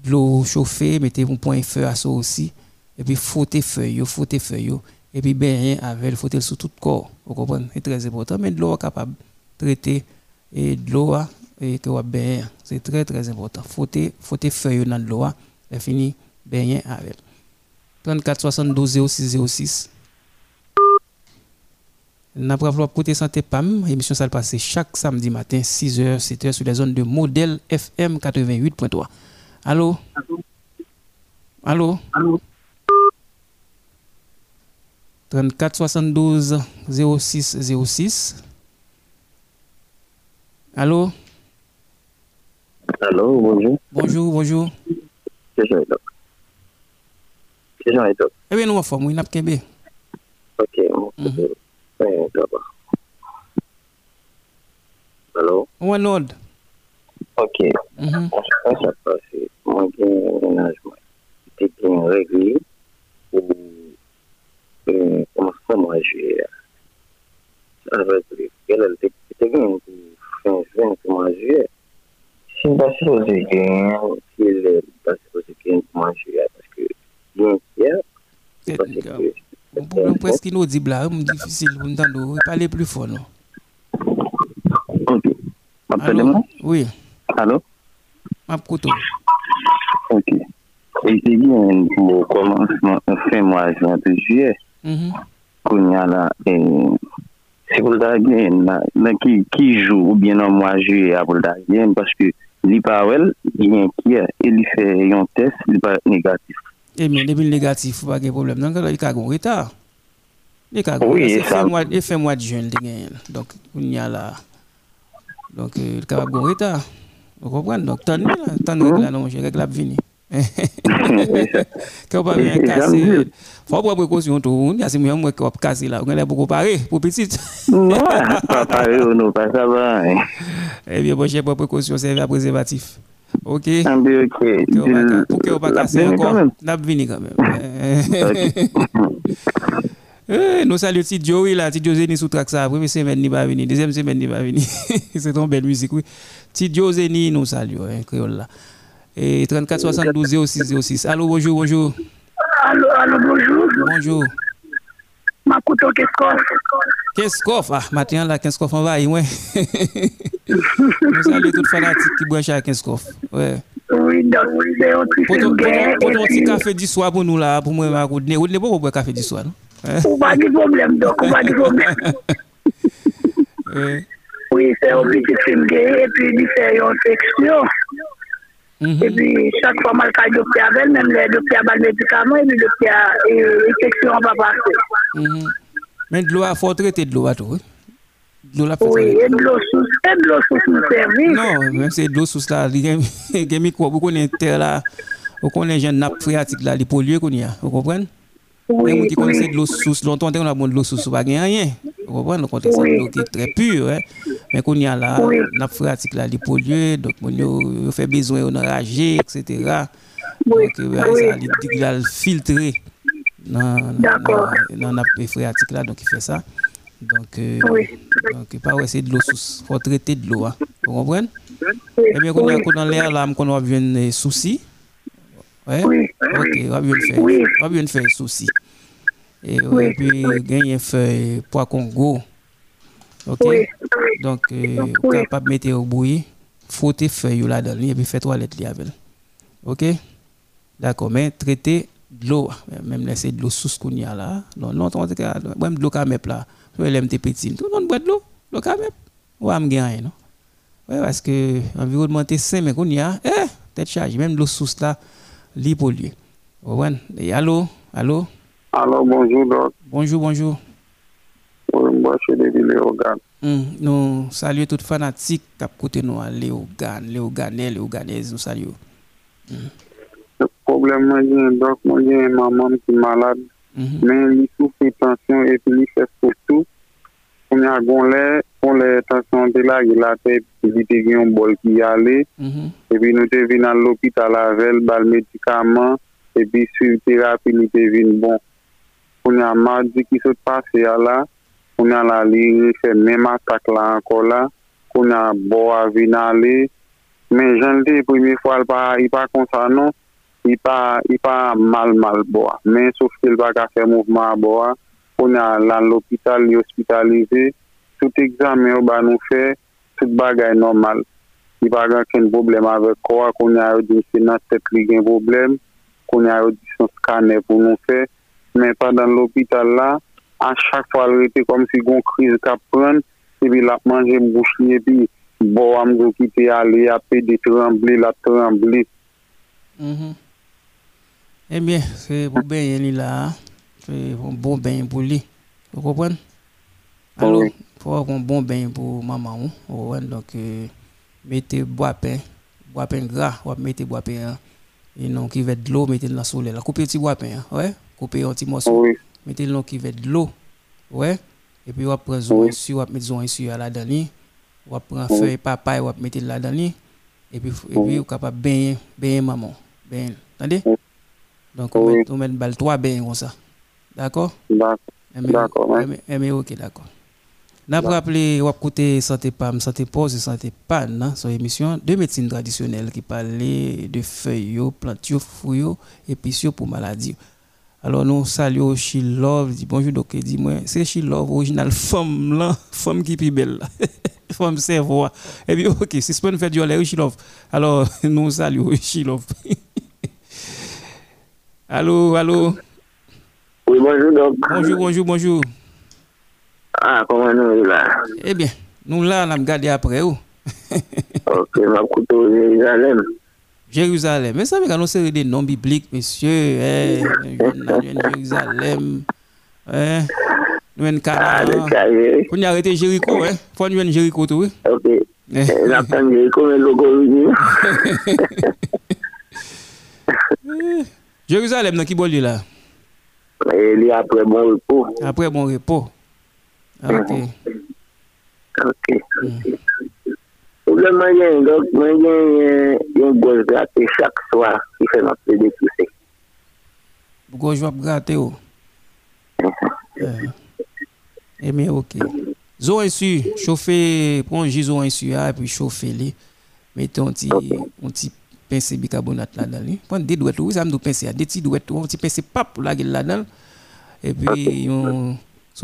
de l'eau chauffée, mettez un point feu à saut aussi. Et puis, frottez feuille, frottez feuille. Et puis, bien, avec le frotter sur tout le corps. Vous comprenez? C'est très important. Mais de l'eau capable de traiter et de l'eau et que va bien. C'est très, très important. Frotter, frotter feuille dans l'eau et fini bien avec. 34 72 06 06. N'a pas vouloir côté santé PAM, émission ça passe chaque samedi matin 6h 7h sur les zones de modèle FM 88.3. Allô? Allô? Allô? 34 72 06 06. Allô? Allô, bonjour. Bonjour, bonjour. C'est Jean Edok. C'est Jean Edok. Eh bien, nous avons formé, nous avons Ok, on Ouais, d'abord. Allô? One node. Ok. Mhm. On se passe à passer. Moi, j'ai un ménagement. C'était bien réglé. Ou, e komanseman manje avèk lèl el te gen fin jwen ki manje si basi roze gen ki lèl basi roze gen ki manje paske gen kya pou preski nou di bla m difisil m dan do pale pli fon ok Allo? Oui. Allo? Map koutou. Ok. E te gen mou komanseman fin mwa jwen te jye Mhm. A et c'est pour le gagner, là, là, qui, qui joue, ou bien en mois juillet, à pour le parce que il well, il est inquiet, il fait un test, il pas négatif. Eh bien, depuis le négatif, pas de problème. Donc, il y a un retard. Il y a un c'est ça- fin mois, et de juin, il. Donc, il y a là. Donc, il y a un retard. Vous comprenez? Donc, tant là, tant de règles là, non, j'ai à venir. Quand on va bien Oui, casser, j'aime faut prendre précaution tout. Il y a ces moyens qui vont casser là. On est beaucoup paré pour petit. Non, pas pareil, non, pas ça va. hein. Eh bien, bon, pas précaution, c'est un préservatif. Ok? Ah, bien, ok. Pour que on pas- Pour que on pas La vini. Eh, ni sous track ça, première semaine ni pas venir, deuxième semaine ni. C'est une belle musique oui. Titi José ni saluons hein, créole là. et 34 72 06 06. Allô, bonjour, bonjour. Allô, allô, bonjour. Bonjour. Ma couteau Keskoff. Keskoff, ah, matin là, Keskoff en va, ouais. Nous saluons tout fanatique qui branche à Keskoff. Ouais. Oui, donc, c'est autre chose. Pour petit café du soir pour nous là, pour moi, ma route. Vous ne pouvez pas boire café du soir, non? Ou pas de problème, donc, ou pas de problème. Oui. Oui, c'est un petit film gay, et puis il fait une section. E pi chak fwa mal kaj dopte avel, menm le dopte mm-hmm. a bal medikaman, e bi dopte a infeksyon pa pase. Men dlo a fote rete dlo a tou? Oui, e dlo sous, e dlo sous nou servi. Non, menm se dlo sous la, gen mikrob, ou konen ter la, ou konen jen nap phreatik la, li polye kon ya, ou kompren? Y comprenez? Les gens Oui, qui connaissent oui. de l'eau sous, longtemps, on a de l'eau sous, pas rien. Vous comprenez? On c'est Oui. de l'eau qui est très pure, hein. Mais qu'on y a là, Oui. nappe phréatique là, les pollués, donc, on y a fait besoin de rager, etc. Oui, Donc, euh, oui. il a filtré dans dans- dans nappe phréatique là, donc il fait ça. Donc, euh, Oui. donc pas ouais, c'est de l'eau sous, faut traiter de l'eau, hein. Vous comprenez? Oui, Eh bien, qu'on a oui. qu'on a l'air là, qu'on a bien des soucis. Ouais. Oui, Ok, on va bien faire. Oui. On va bien faire soucis. Et, Oui, puis, gagner fait poids Congo. Ok? Oui, Donc, euh, Oui. capable mettre au bouillir, frotter feuille là-dedans, et puis faire toilette avec. Ok? D'accord, mais traiter de l'eau, même laisser de l'eau sous ce qu'on y a là. Non, non, cas, même de l'eau même là. Je vais l'aimer petit. Tout le monde boit de l'eau, l'eau même. Ouais, me gagne, non? Ouais, parce que l'environnement est sain, mais qu'on y a, eh, tête chargée, même de l'eau sous là, li pollué. Ouais, et allô, allô? Allô, bonjour, doc. Bonjour, bonjour. Oui, moi, je suis Léogan. Mm, nous saluons tous les fanatiques qui ont côté nous, Léogan, Léoganais, Léoganaises, nous saluons. Mm. Le problème, moi, j'ai donc, moi, j'ai une maman qui est malade, mm -hmm. mais il souffre de tension et puis il fait surtout. On a gonlé, kon le tasyon te la, il a te vite gen yon bol ki yale, mm -hmm. epi nou te vin an l'opital avel, bal medikaman, epi suiv terapi nou te vin bon. Koun ya madi ki sot pase ya la, koun ya la li refe menm atak la anko la, koun ya bo avin ale, men jan te premi fwa i pa konsa non, i pa, pa mal mal bo a, men souf ke l baka fe mouvman bo a, koun ya la l'opital li hospitalize, tout examen yo ba nou fe, tout bagay normal. Di pa gen ken problem avek kwa, konye a yo di mse nan set li gen problem, konye a yo di son skane pou nou fe, men pa dan l'opital la, an chak fwa lwete kom si gon kriz kap pran, epi la manje mbouch li, epi bo amdou ki te ale, api de tremble, la tremble. Mm -hmm. Ebyen, eh se pou ben yon li la, se pou bon ben pou li, yo kopwen? Alo? Oui. Faut un bon bain pour maman. Ouais, donc, euh, mettez bois pain, bois pain gras, ou mettez bois pain, et non, qui va de l'eau, mettez dans la soleil. Coupez petit bois pain, ouais, coupez un petit morceau. Mettez le qui va de l'eau ouais. Et puis on prend oui. sur on met sur à la dedans on prend feuille papaye on mettre là dedans et puis et puis on capable baigner baigner maman. Baigner. Attendez donc on met on met balle trois bains comme ça. D'accord? D'accord. Mais OK d'accord n'a pas rappelé on côté santé pam santé pause et santé panne sur émission de médecine traditionnelle qui parlait de feuilles plantes fruits et puis pour maladies alors nous saluons Love, dit bonjour donc dis-moi c'est Love original femme là, femme qui est belle. femme cerveau. Et puis OK, c'est ce qu'on fait du l'air Love. Alors nous saluons Love. allô, allô? Oui, bonjour donc. Bonjour, bonjour, bonjour. Ah, koman nou e la? Ebyen, nou la nan ap gade apre ou. ok, map koutou Jerizalem. Jerizalem, men sa me kanon seri de non biblik, mesye, eh, yon nan yon Jerizalem, eh, nou en kanan. Ah, Koun yon arete Jeriko, eh, fon yon Jeriko tou, eh. Ok, nan tan Jeriko men logo yon. Jerizalem nan ki bol li la? E li apre bon repo. Apre bon repo. Ah, ok. Mm-hmm. Ok. Mm. Probleman gen, mwen gen yon goj grate chak swa ki fè nan pè de pise. Goj wap grate yo? Mm-hmm. E eh. eh, men ok. Zo ensu, chofe, pon jizo ensu a, epi chofe li. Mette yon ti, yon ti pinse bikabonat la dan li. Pon de dwet ou, sa mdou pinse a, de ti dwet ou, yon ti pinse pap la gel la dan. Epi yon...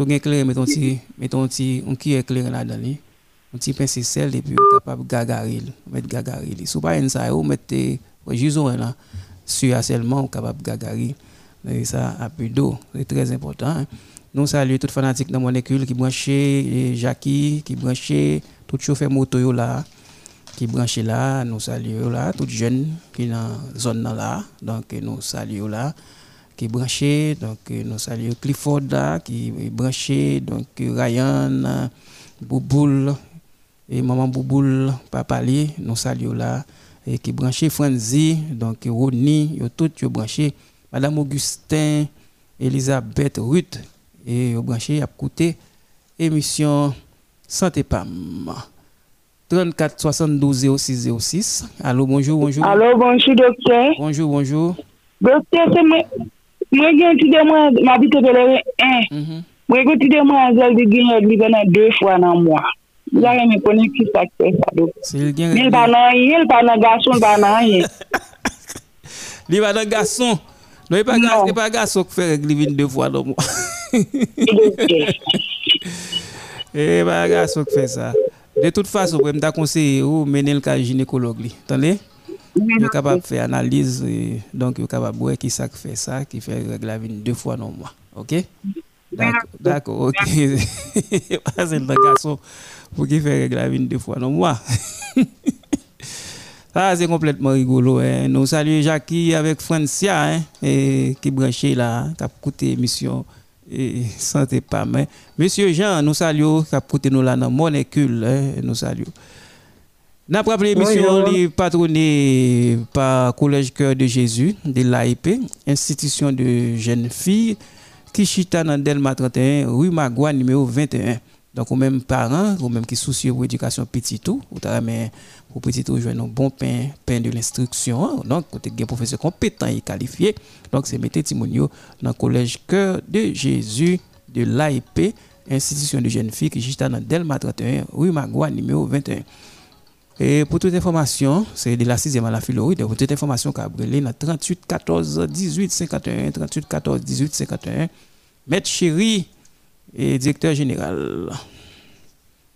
gen clair, mettons un petit, mettons un petit, un qui est clair là-dedans un petit pincé sel et puis capable gagarer mettre gagarer si pas une ça ou mettre juste là sur seulement capable gagarer et ça à peu d'eau c'est très important hein. nous saluons tout fanatique dans molécule qui branché Jackie qui branché tout chauffeur moto là qui branché là nous saluons là tout jeune qui dans zone là donc nous saluons là qui branché donc nous saluons Clifford là qui branché donc Ryan Bouboule et maman Bouboule, papa li, nous saluons là, et qui branché Franzi, donc Roni, yo tout yo branché, madame Augustin, Elisabeth Ruth, et yo branché à côté émission Santé Pam. 34 72 06 06. Allô, bonjour, bonjour. Allô, bonjour, docteur. Bonjour, bonjour. Docteur, c'est Mwen gen ti demwen, mabite pelere en. Eh. Mm -hmm. Mwen gen ti demwen zel di gen yon li venan 2 fwa nan mwa. Zare mi konen ki sakse sa do. Li pa nan yon, li pa nan gason, li pa nan yon. Li pa nan gason? Non, e li non. e pa gason ki fere li ven 2 fwa nan mwa. Li e pa gason ki fere sa. De tout fason, mwen ta konseye ou menen l ka ginekolog li. Tande? Attendez? Yo capable faire analyse donc yo capable voir qui ça fait ça qui fait la vie deux fois dans le mois. OK? D'accord, OK. C'est le garçon pour qui fait règle la vie deux fois dans le mois. ça c'est complètement rigolo hein. Nous saluons Jackie avec Francia hein, et qui branché là qui a écouté l'émission et santé pas mais monsieur Jean nous saluons qui a écouté nous là dans molécule hein, nous saluons n'a pas l'émission patronnée par Collège Cœur de Jésus de l'AIP, institution de jeunes filles, qui chita dans Delma 31, rue Magua, numéro 21. Donc, aux mêmes parents, aux mêmes qui soucient de l'éducation petit tout, ou mais pour petit tout, jouer un bon pain, pain de l'instruction. Donc, côté un professeur compétent et qualifié. Donc, c'est mettre Timonio dans le Collège Cœur de Jésus de l'AIP, institution de jeunes filles, qui chita dans Delma 31, rue Magua, numéro 21. Et pour toute information, c'est de la 6e à la Philoride. Pour toute information, Cabrelé, dans 38 14 18 51, 38 14 18 51. Maître Chéri et directeur général.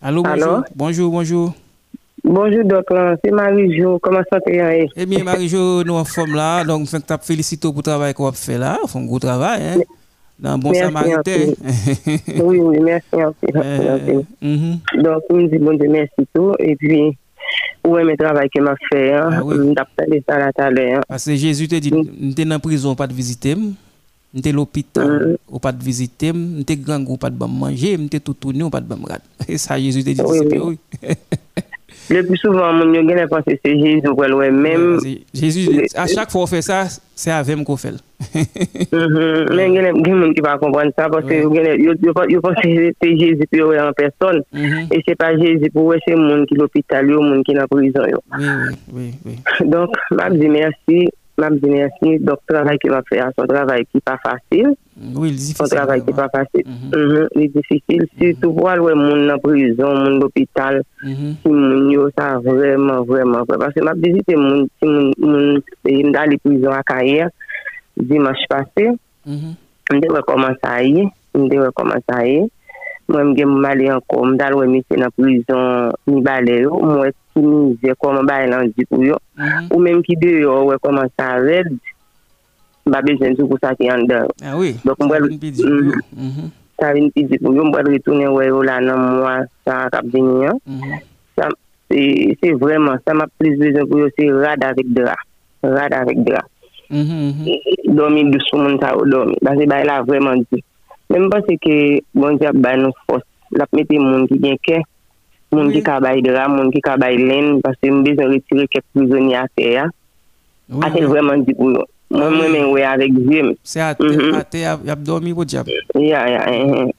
Allô, bonjour. Bonjour, bonjour. Bonjour, docteur. C'est Marie-Jo. Comment ça va? Eh bien, Marie-Jo, nous en forme là. Donc, je te félicite pour le travail qu'on a fait là. On fait un gros travail. Hein? Dans bon samaritain. oui, oui, merci. Euh, mm Donc, nous disons bon Dieu merci tout. Et puis, mais le travail que m'a fait, hein, ah, oui. ça la hein. Parce que Jésus te dit, mm. tu es en prison, pas de visiter, tu es à l'hôpital, mm. pas de visiter, tu es grand, pas de manger, tu es tout tourné, pas de me Et ça, Jésus te oui. Le plus souvent, moun yo gen apanse se Jésus wèl wè mèm. Jésus, a chak fò fè sa, se avèm kò fèl. Men gen moun ki pa kompon sa, yo panse se Jésus pi wè an person, e se pa Jésus pou wè se moun ki l'opital yo, moun ki nan prizon yo. Donk, mab di mersi, m'a bien assigné donc travail qu'il va faire son travail qui pas facile. Oui difficile son travail qui pas facile. mm -hmm. mm -hmm. difficile. Mm-hmm. Surtout pour aller monde en prison monde l'hôpital si moun yo ça vraiment vraiment parce que m'a visité moun si moun moun dans les prisons à carrière dimanche passé mm-hmm. on devait commencer à y on devait commencer à y Mwen gen mwen male anko, mwen dal wè mi se nan prizon mi bale yo, mwen estimize koman ba elan di pou yo. Mm -hmm. Ou menm ki de yo wè koman sa red, ba bejen sou pou sa ki an de. Ah oui, mm-hmm. sa vin pi di pou yo, mwen bwèl ritounen wè yo la nan mwen sa kap vini an. Sa, se vreman, sa ma priz bejen pou yo se rad avik dra. Rad avik dra. Mm -hmm. Domi dou sou moun sa ou domi. Ba se ba elan vreman di. Men mpase ke bon di ap bay nou fos. Lap mette moun ki gen ke, moun ki oui. kabay dra, moun ki kabay len, pase mbezon retire kek prizoni ate ya. Oui, ate oui. vreman di pou yo. Mwen mwen men we avek zim. Se ate, mm -hmm. ate ap domi wot jab. Ya, ya, eh, eh. eh ya.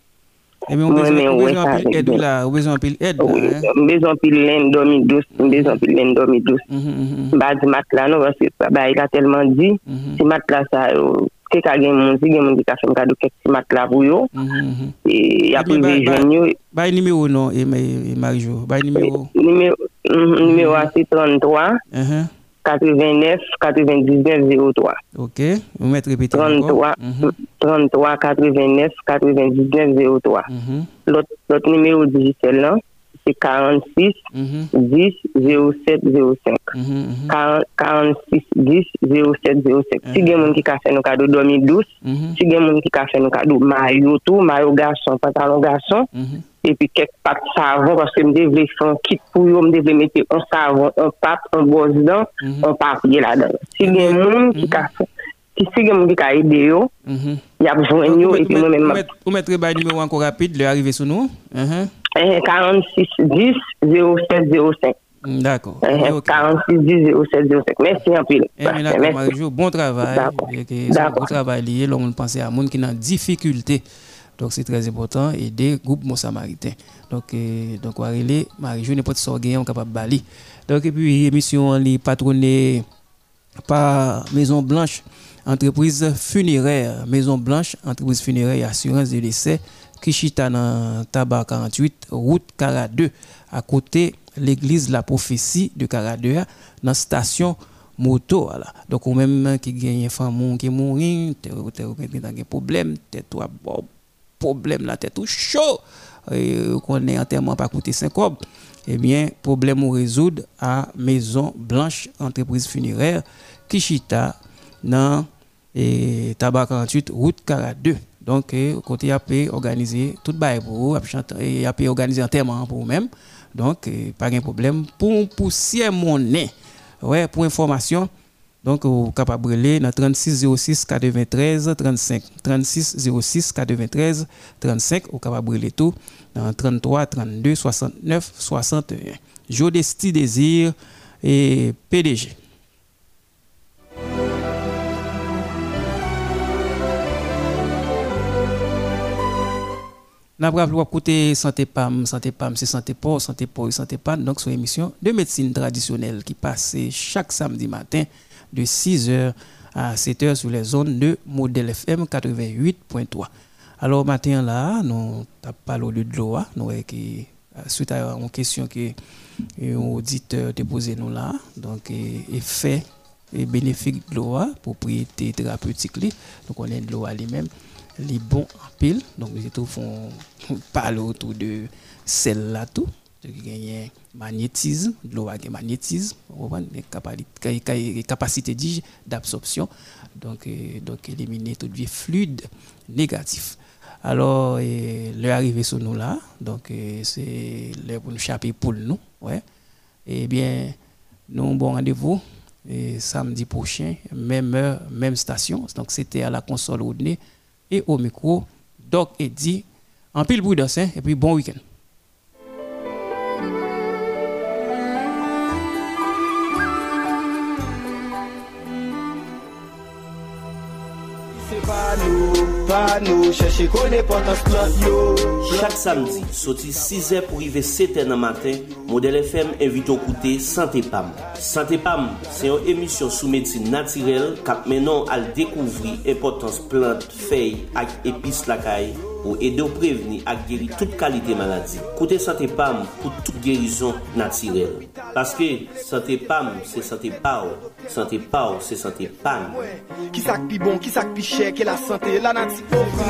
E men mbezon apil edou la, mbezon apil edou la. Mbezon pil len domi dos, mbezon pil len domi dos. Mhm, mhm, mhm. Ba di mat la nou, se bay la telman di, si mat la sa yo, euh, te ka gen moun zi, gen moun di ka fèm kado kek si mat la pou yo. Mm-hmm. E api ve jen yo. Bay nime ou nou e, e Marijou? Bay nime ou? Nime mm-hmm, ou a se 33, 89, 99, 03. Ok, ou met repete anko? 33, 89, 99, 03. Lot nime ou dijitel nan. c'est 46 10 07 05. 46 10 07 05. Si gen moun ki ka fè nou kado domi dous, mm-hmm. si gen moun ki ka fè nou kado mayo tou, mayo gason, pantalon gason, epi kek pat savon, paske mde vle fè an kit pou yo, mde vle mette an savon, an pap, an boz dan, an papye la dan. Si gen moun ki ka fè, si gen moun ki ka ide yo, mm-hmm. y ap jwen yo, epi nou men map. Ou metre bay nime ou anko rapide, le arrive sou nou? Uh. Uh-huh. 46 10 07 05. D'accord. 46 10 07 05. Merci un peu. Merci. Bon travail. D'accord. Bon travail lié. L'on pense à monde qui a difficulté. Donc c'est très important et des groupes samaritains. Donc euh, donc Marie Marie-Jo n'est pas de capable bali. Donc et puis émission est patronnée par Maison Blanche entreprise funéraire Maison Blanche entreprise funéraire et assurance de décès Kishita dans Tabac 48, route 42, à côté l'église La Prophétie de 42, dans station moto. Voilà. Donc, ou même qui gagne femme qui mourir, tu as des problèmes, toi problème la tête ou chaud, qu'on est entièrement pas coûté 5 eh bien, problème ou résoudre à Maison Blanche, entreprise funéraire, Kishita, dans et Tabac 48, route 42. Donc, côté a pu organiser tout le pour et a pu organiser un enterrement pour vous-même. Donc, pas de problème. Pour pousser mon nez, ouais, pour information, donc, vous capable de dans 36 06 93 35. 36 06 93 35. Vous capable de tout dans 33 32 69 61. Jodesti Désir et PDG. Nous avons côté santé PAM, santé PAM, c'est santé pour, santé pour, santé PAM. Donc, c'est une émission de médecine traditionnelle qui passe chaque samedi matin de 6h à 7h sur les zones de modèle FM 88.3. Alors, matin là, nous avons parlé de l'eau, nous qui suite à une question que un auditeur déposé nous là, donc effet et bénéfique de l'eau, propriété thérapeutique, donc on est de l'eau lui-même, les bons en pile, donc nous font parler autour de celle-là tout gagner magnétisme, de l'eau avec magnétisme, capacité d'absorption, donc, euh, donc éliminer tout vie fluide négatif. Alors, l'heure arrivée sur nous là, donc euh, c'est l'heure pour nous pour nous. Ouais. Eh bien, nous avons bon rendez-vous samedi prochain, même heure, même station. Donc, c'était à la console au et au micro, Doc Eddy. En pile bruit hein, et puis bon week-end. pa nou Cheche kone potas plot yo. Chak samdi, soti 6 e pou rive 7 e nan matin Model FM evito koute Santé Pam. Santé Pam, se yon emisyon sou medsin natirel Kap menon al dekouvri importans plant, fey ak epis lakay pou ede ou preveni ak geri tout kalite maladi. Koute Santé Pam pou tout gerison natirel. Paske Santé Pam se Santé Pau, Santé Pau se Santé Pam. Ki sak pi bon, ki sak pi chè, ke la Santé la nati pou pran.